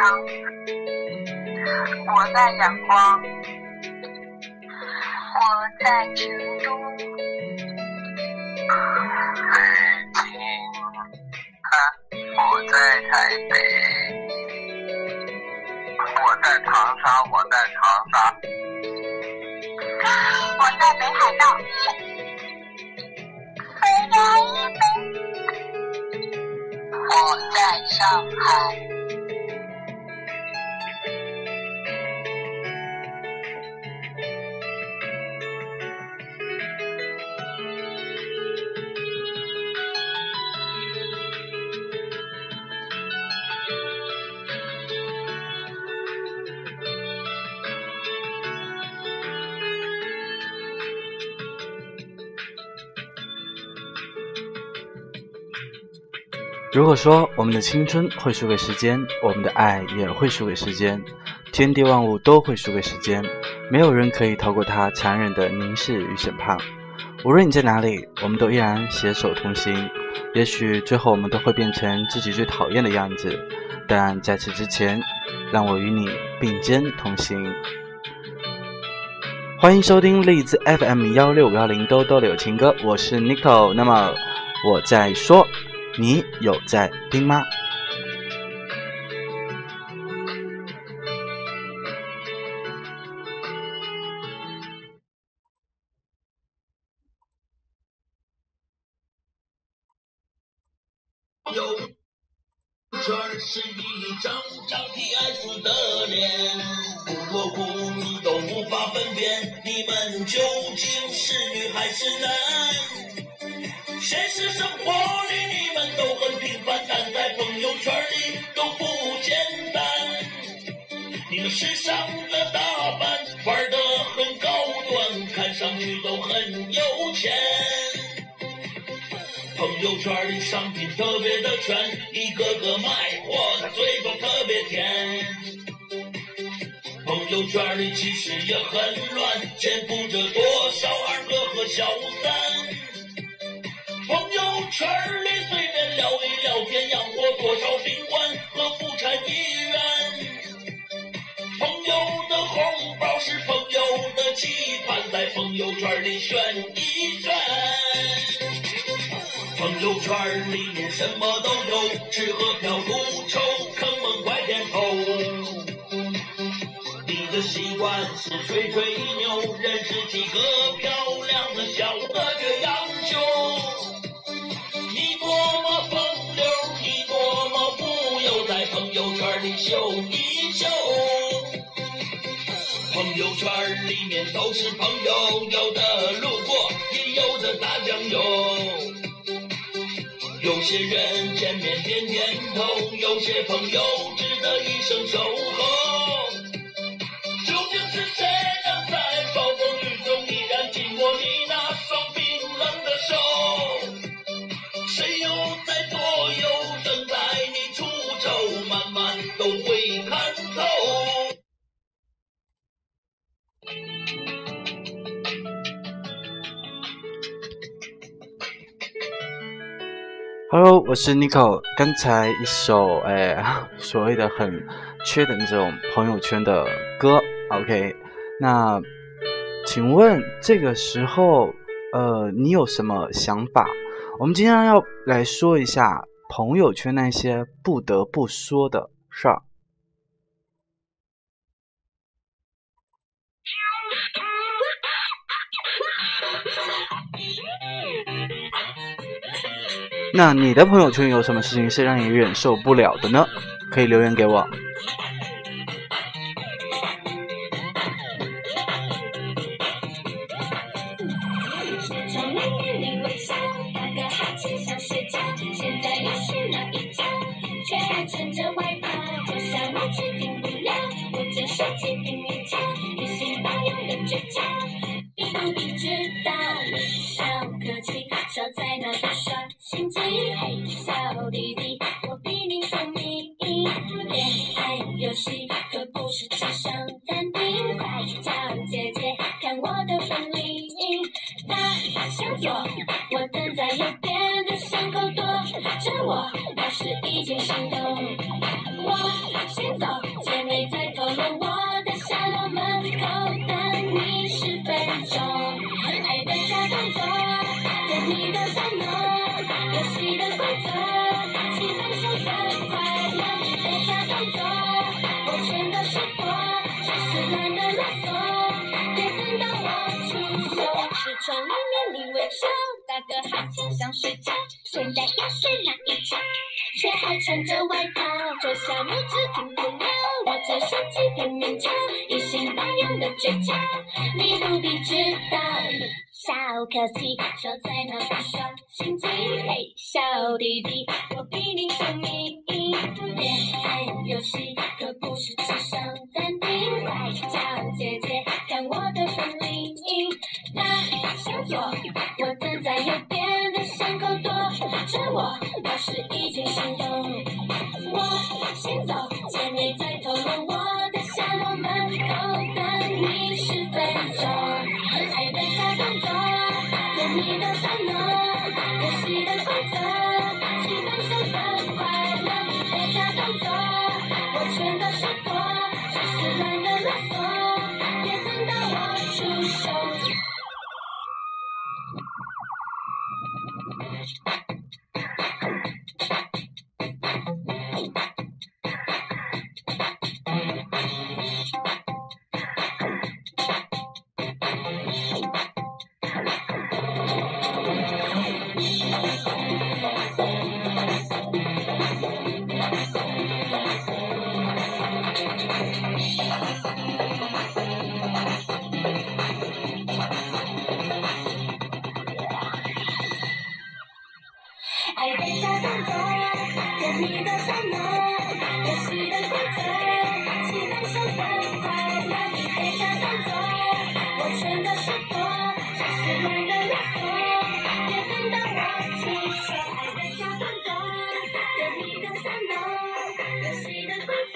我在南昌，我在阳光，我在成都，北京，啊，我在台北，我在长沙，我在长沙，我在北海道，我在日本，我在上海。如果说我们的青春会输给时间，我们的爱也会输给时间，天地万物都会输给时间，没有人可以逃过它残忍的凝视与审判。无论你在哪里，我们都依然携手同行。也许最后我们都会变成自己最讨厌的样子，但在此之前，让我与你并肩同行。欢迎收听荔枝 FM 幺六五幺零兜兜柳情歌，我是 Nico。那么我在说。你有在听吗？有全是一张张 PS 的脸，不过哭你都无法分辨，你们究竟是女还是男？现实生活里你们。都很平凡，但在朋友圈里都不简单。你们时尚的打扮，玩的很高端，看上去都很有钱。朋友圈里商品特别的全，一个个卖货，他嘴巴特别甜。朋友圈里其实也很乱，潜伏着多少二哥和小三。朋友圈里随便聊一聊天，养活多少兵官和妇产医院。朋友的红包是朋友的期盼，在朋友圈里炫一炫。朋友圈里面什么都有，吃喝嫖赌抽，坑蒙拐骗偷。你的习惯是吹吹牛，认识几个漂亮的小的这样圈。里秀一秀，朋友圈里面都是朋友，有的路过，也有的打酱油。有些人见面点点头，有些朋友值得一生守候。Hello，我是 Nico。刚才一首哎，所谓的很缺的那种朋友圈的歌，OK。那请问这个时候，呃，你有什么想法？我们今天要来说一下朋友圈那些不得不说的。事儿。那你的朋友圈有什么事情是让你忍受不了的呢？可以留言给我。向左，我等在右边的巷口躲着我，那是已经行动，我先走。面你微笑，打个哈欠想睡觉，现在要睡哪一觉？却还穿着外套，这小拇指停不了，我这手机拼命瞧，一心八用的倔强，你不必知道。小可惜，守在那不小心机，嘿，小弟弟，我比你聪明。恋爱游戏可不是纸上谈兵，快叫姐姐看我的本领。他向左，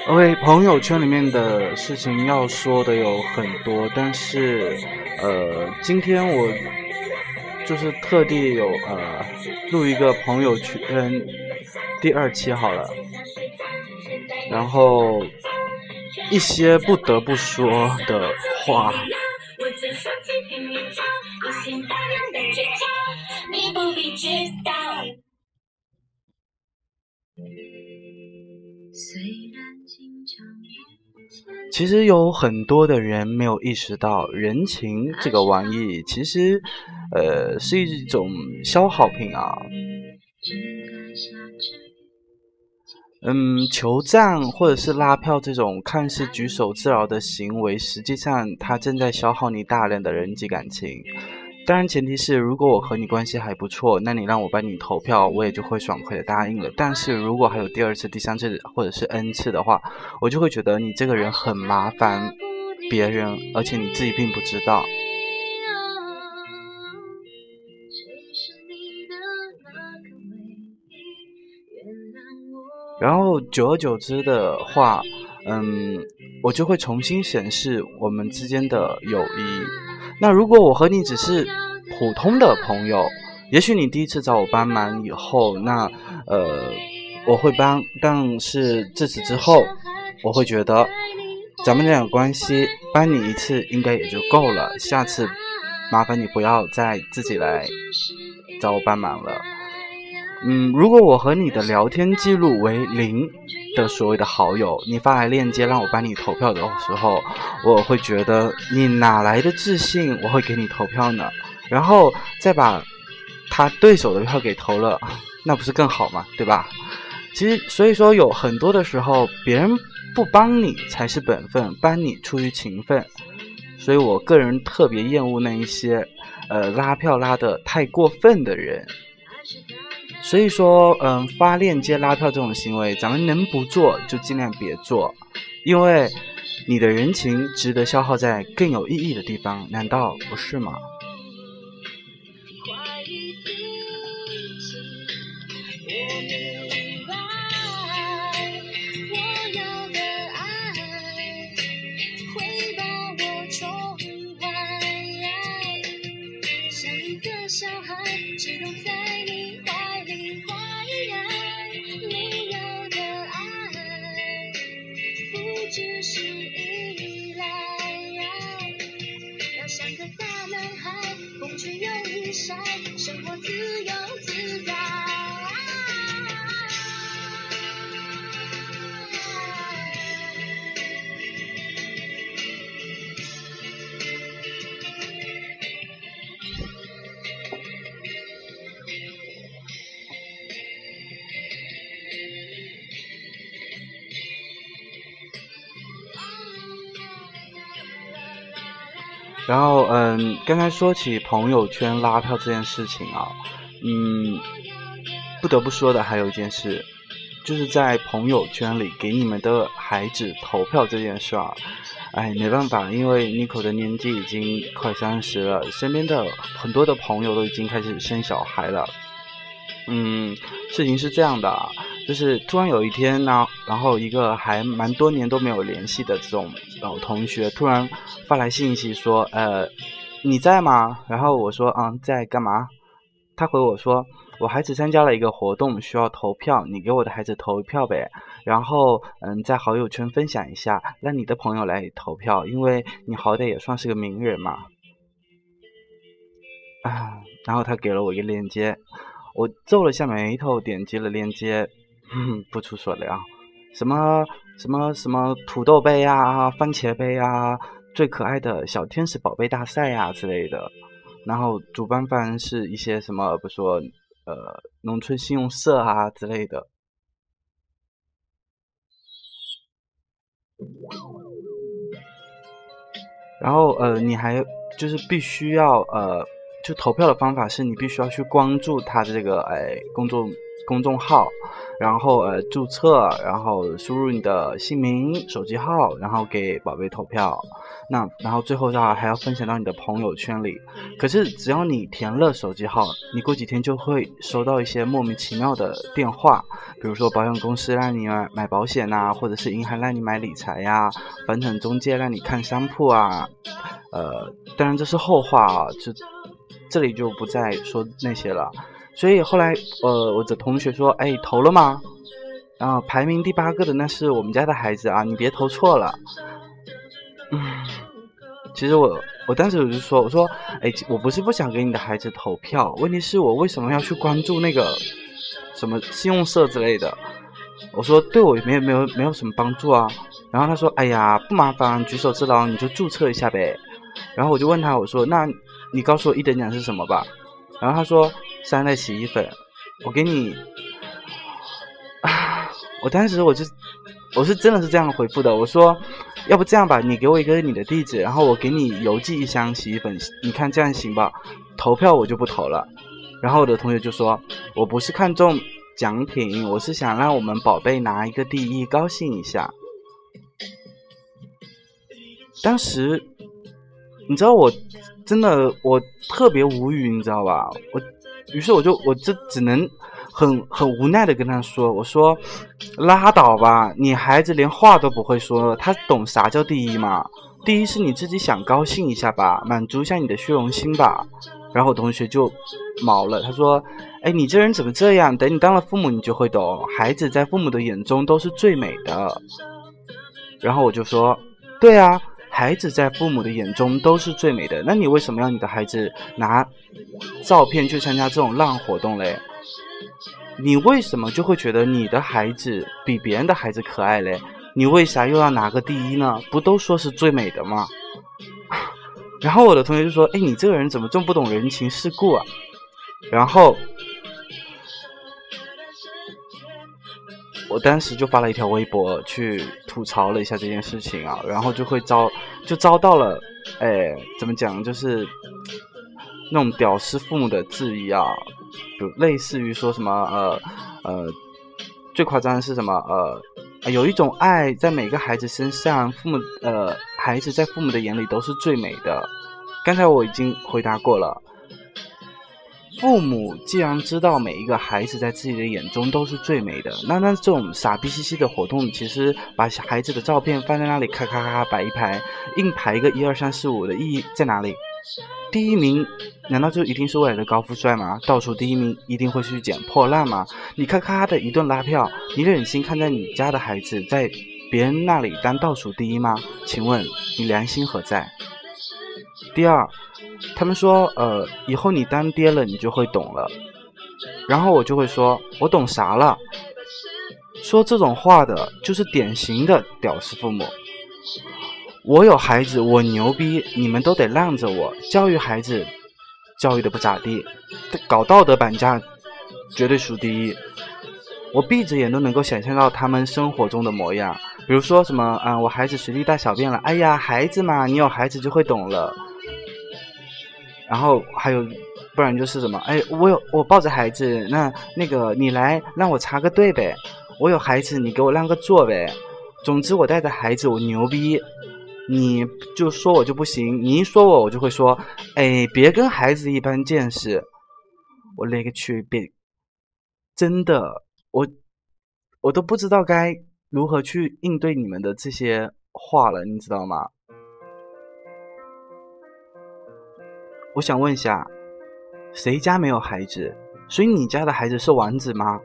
OK，朋友圈里面的事情要说的有很多，但是，呃，今天我就是特地有呃录一个朋友圈第二期好了，然后一些不得不说的话，其实有很多的人没有意识到，人情这个玩意其实，呃，是一种消耗品啊。嗯，求赞或者是拉票这种看似举手之劳的行为，实际上它正在消耗你大量的人际感情。当然，前提是如果我和你关系还不错，那你让我帮你投票，我也就会爽快的答应了。但是如果还有第二次、第三次或者是 N 次的话，我就会觉得你这个人很麻烦别人，而且你自己并不知道。然后久而久之的话，嗯，我就会重新审视我们之间的友谊。那如果我和你只是普通的朋友，也许你第一次找我帮忙以后，那呃我会帮，但是自此之后，我会觉得咱们这样关系帮你一次应该也就够了，下次麻烦你不要再自己来找我帮忙了。嗯，如果我和你的聊天记录为零的所谓的好友，你发来链接让我帮你投票的时候，我会觉得你哪来的自信我会给你投票呢？然后再把他对手的票给投了，那不是更好吗？对吧？其实，所以说有很多的时候，别人不帮你才是本分，帮你出于情分。所以我个人特别厌恶那一些，呃，拉票拉的太过分的人。所以说，嗯，发链接拉票这种行为，咱们能不做就尽量别做，因为你的人情值得消耗在更有意义的地方，难道不是吗？to you. 然后，嗯，刚才说起朋友圈拉票这件事情啊，嗯，不得不说的还有一件事，就是在朋友圈里给你们的孩子投票这件事啊，哎，没办法，因为 Nico 的年纪已经快三十了，身边的很多的朋友都已经开始生小孩了，嗯，事情是这样的啊。就是突然有一天呢，然后一个还蛮多年都没有联系的这种老同学突然发来信息说：“呃，你在吗？”然后我说：“嗯，在干嘛？”他回我说：“我孩子参加了一个活动，需要投票，你给我的孩子投一票呗。然后嗯，在好友圈分享一下，让你的朋友来投票，因为你好歹也算是个名人嘛。”啊，然后他给了我一个链接，我皱了下眉头，点击了链接。嗯，不出所料，什么什么什么土豆杯啊，番茄杯啊，最可爱的小天使宝贝大赛呀之类的。然后主办方是一些什么，比如说呃农村信用社啊之类的。然后呃，你还就是必须要呃，就投票的方法是你必须要去关注他的这个哎公众公众号。然后呃注册，然后输入你的姓名、手机号，然后给宝贝投票。那然后最后的话还要分享到你的朋友圈里。可是只要你填了手机号，你过几天就会收到一些莫名其妙的电话，比如说保险公司让你买买保险呐，或者是银行让你买理财呀，房产中介让你看商铺啊。呃，当然这是后话啊，这这里就不再说那些了。所以后来，呃，我的同学说：“哎，投了吗？”然后排名第八个的那是我们家的孩子啊，你别投错了。嗯，其实我我当时我就说：“我说，哎，我不是不想给你的孩子投票，问题是我为什么要去关注那个什么信用社之类的？”我说：“对我没有没有没有什么帮助啊。”然后他说：“哎呀，不麻烦，举手之劳，你就注册一下呗。”然后我就问他：“我说，那你告诉我一等奖是什么吧？”然后他说。三袋洗衣粉，我给你，啊！我当时我就，我是真的是这样回复的。我说，要不这样吧，你给我一个你的地址，然后我给你邮寄一箱洗衣粉，你看这样行吧？投票我就不投了。然后我的同学就说，我不是看中奖品，我是想让我们宝贝拿一个第一，高兴一下。当时，你知道我真的我特别无语，你知道吧？我。于是我就我这只能很很无奈的跟他说：“我说拉倒吧，你孩子连话都不会说，他懂啥叫第一吗？第一是你自己想高兴一下吧，满足一下你的虚荣心吧。”然后同学就毛了，他说：“哎，你这人怎么这样？等你当了父母，你就会懂，孩子在父母的眼中都是最美的。”然后我就说：“对啊。”孩子在父母的眼中都是最美的，那你为什么要你的孩子拿照片去参加这种烂活动嘞？你为什么就会觉得你的孩子比别人的孩子可爱嘞？你为啥又要拿个第一呢？不都说是最美的吗？然后我的同学就说：“哎，你这个人怎么这么不懂人情世故啊？”然后。我当时就发了一条微博去吐槽了一下这件事情啊，然后就会遭就遭到了，哎，怎么讲，就是那种屌丝父母的质疑啊，就类似于说什么呃呃，最夸张的是什么呃，有一种爱在每个孩子身上，父母呃孩子在父母的眼里都是最美的。刚才我已经回答过了。父母既然知道每一个孩子在自己的眼中都是最美的，那那这种傻逼兮兮的活动，其实把孩子的照片放在那里咔咔咔摆一排，硬排一个一二三四五的意义在哪里？第一名难道就一定是未来的高富帅吗？倒数第一名一定会去捡破烂吗？你咔咔的一顿拉票，你忍心看在你家的孩子在别人那里当倒数第一吗？请问你良心何在？第二，他们说呃以后你当爹了你就会懂了，然后我就会说我懂啥了？说这种话的就是典型的屌丝父母。我有孩子，我牛逼，你们都得让着我。教育孩子，教育的不咋地，搞道德绑架，绝对数第一。我闭着眼都能够想象到他们生活中的模样，比如说什么，嗯，我孩子随地大小便了，哎呀，孩子嘛，你有孩子就会懂了。然后还有，不然就是什么，哎，我有我抱着孩子，那那个你来让我插个队呗。我有孩子，你给我让个座呗。总之，我带着孩子，我牛逼。你就说我就不行，你一说我，我就会说，哎，别跟孩子一般见识。我勒个去，别，真的，我我都不知道该如何去应对你们的这些话了，你知道吗？我想问一下，谁家没有孩子？所以你家的孩子是王子吗？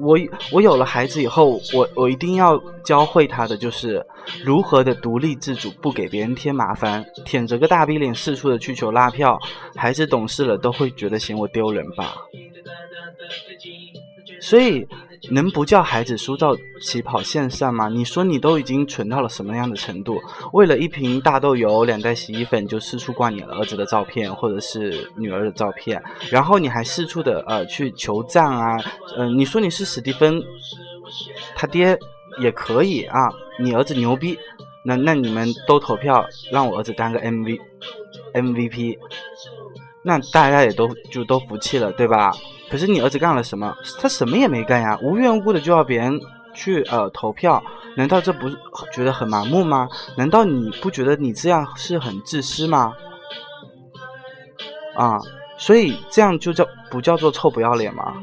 我我有了孩子以后，我我一定要教会他的就是如何的独立自主，不给别人添麻烦，舔着个大逼脸四处的去求拉票。孩子懂事了都会觉得嫌我丢人吧。所以，能不叫孩子输到起跑线上吗？你说你都已经蠢到了什么样的程度？为了一瓶大豆油、两袋洗衣粉，就四处挂你儿子的照片或者是女儿的照片，然后你还四处的呃去求赞啊，嗯，你说你是史蒂芬，他爹也可以啊，你儿子牛逼，那那你们都投票让我儿子当个 M V M V P，那大家也都就都服气了，对吧？可是你儿子干了什么？他什么也没干呀，无缘无故的就要别人去呃投票，难道这不觉得很盲目吗？难道你不觉得你这样是很自私吗？啊，所以这样就叫不叫做臭不要脸吗？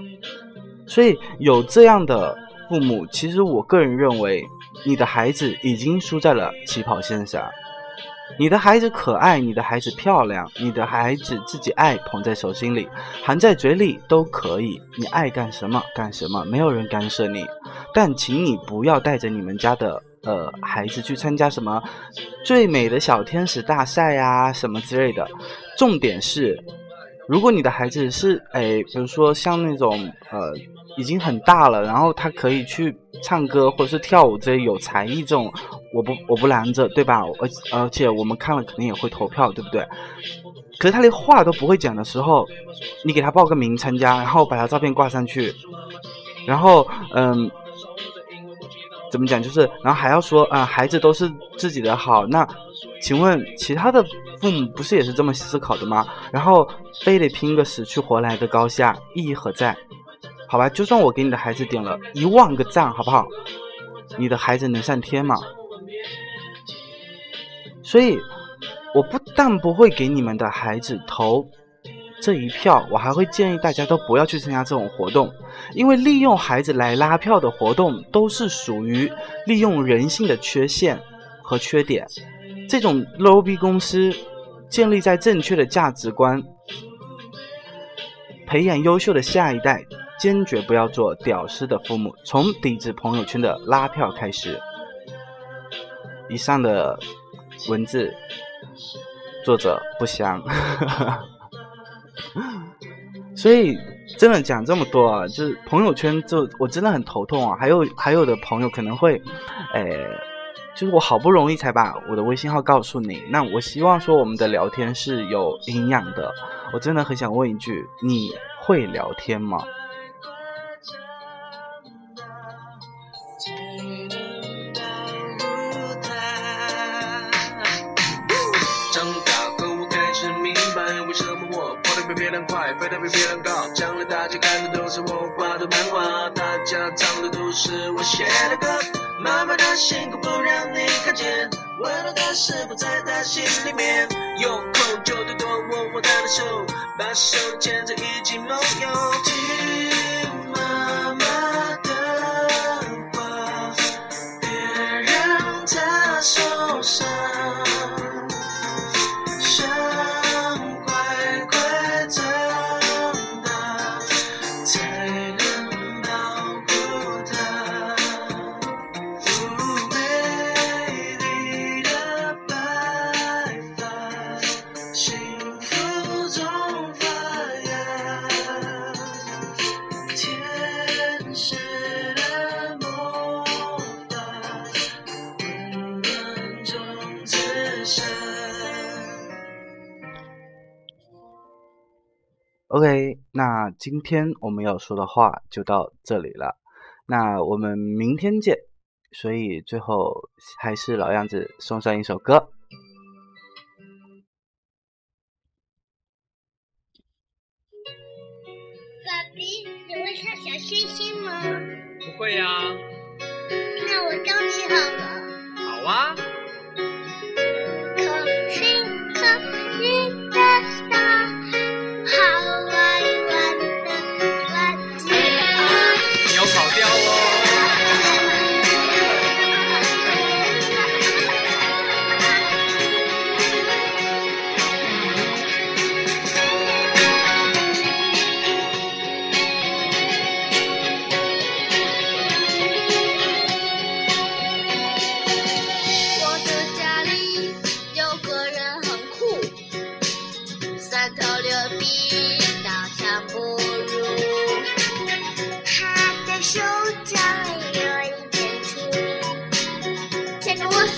所以有这样的父母，其实我个人认为，你的孩子已经输在了起跑线上。你的孩子可爱，你的孩子漂亮，你的孩子自己爱捧在手心里，含在嘴里都可以。你爱干什么干什么，没有人干涉你。但请你不要带着你们家的呃孩子去参加什么最美的小天使大赛呀什么之类的。重点是，如果你的孩子是哎，比如说像那种呃。已经很大了，然后他可以去唱歌或者是跳舞这些有才艺这种，我不我不拦着，对吧？而而且我们看了肯定也会投票，对不对？可是他连话都不会讲的时候，你给他报个名参加，然后把他照片挂上去，然后嗯，怎么讲？就是然后还要说啊，孩子都是自己的好。那请问其他的父母不是也是这么思考的吗？然后非得拼个死去活来的高下，意义何在？好吧，就算我给你的孩子点了一万个赞，好不好？你的孩子能上天吗？所以，我不但不会给你们的孩子投这一票，我还会建议大家都不要去参加这种活动，因为利用孩子来拉票的活动都是属于利用人性的缺陷和缺点。这种 low 逼公司建立在正确的价值观，培养优秀的下一代。坚决不要做屌丝的父母，从抵制朋友圈的拉票开始。以上的文字，作者不详。所以真的讲这么多啊，就是朋友圈，就我真的很头痛啊。还有还有的朋友可能会，诶，就是我好不容易才把我的微信号告诉你，那我希望说我们的聊天是有营养的。我真的很想问一句，你会聊天吗？飞得比别人高，将来大家看的都是我画的漫画，大家唱的都是我写的歌。妈妈的辛苦不让你看见，温暖的事不在她心里面。有空就多多握握她的手，把手牵着一起梦游。那今天我们要说的话就到这里了，那我们明天见。所以最后还是老样子，送上一首歌。爸比，你会唱小星星吗？不会呀、那我教你好了。好啊。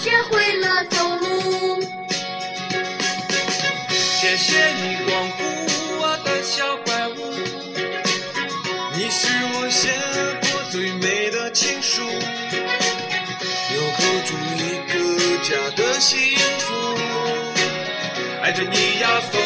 学会了走路。谢谢你光顾我的小怪物，你是我写过最美的情书，又扣住一个家的幸福，爱着你呀风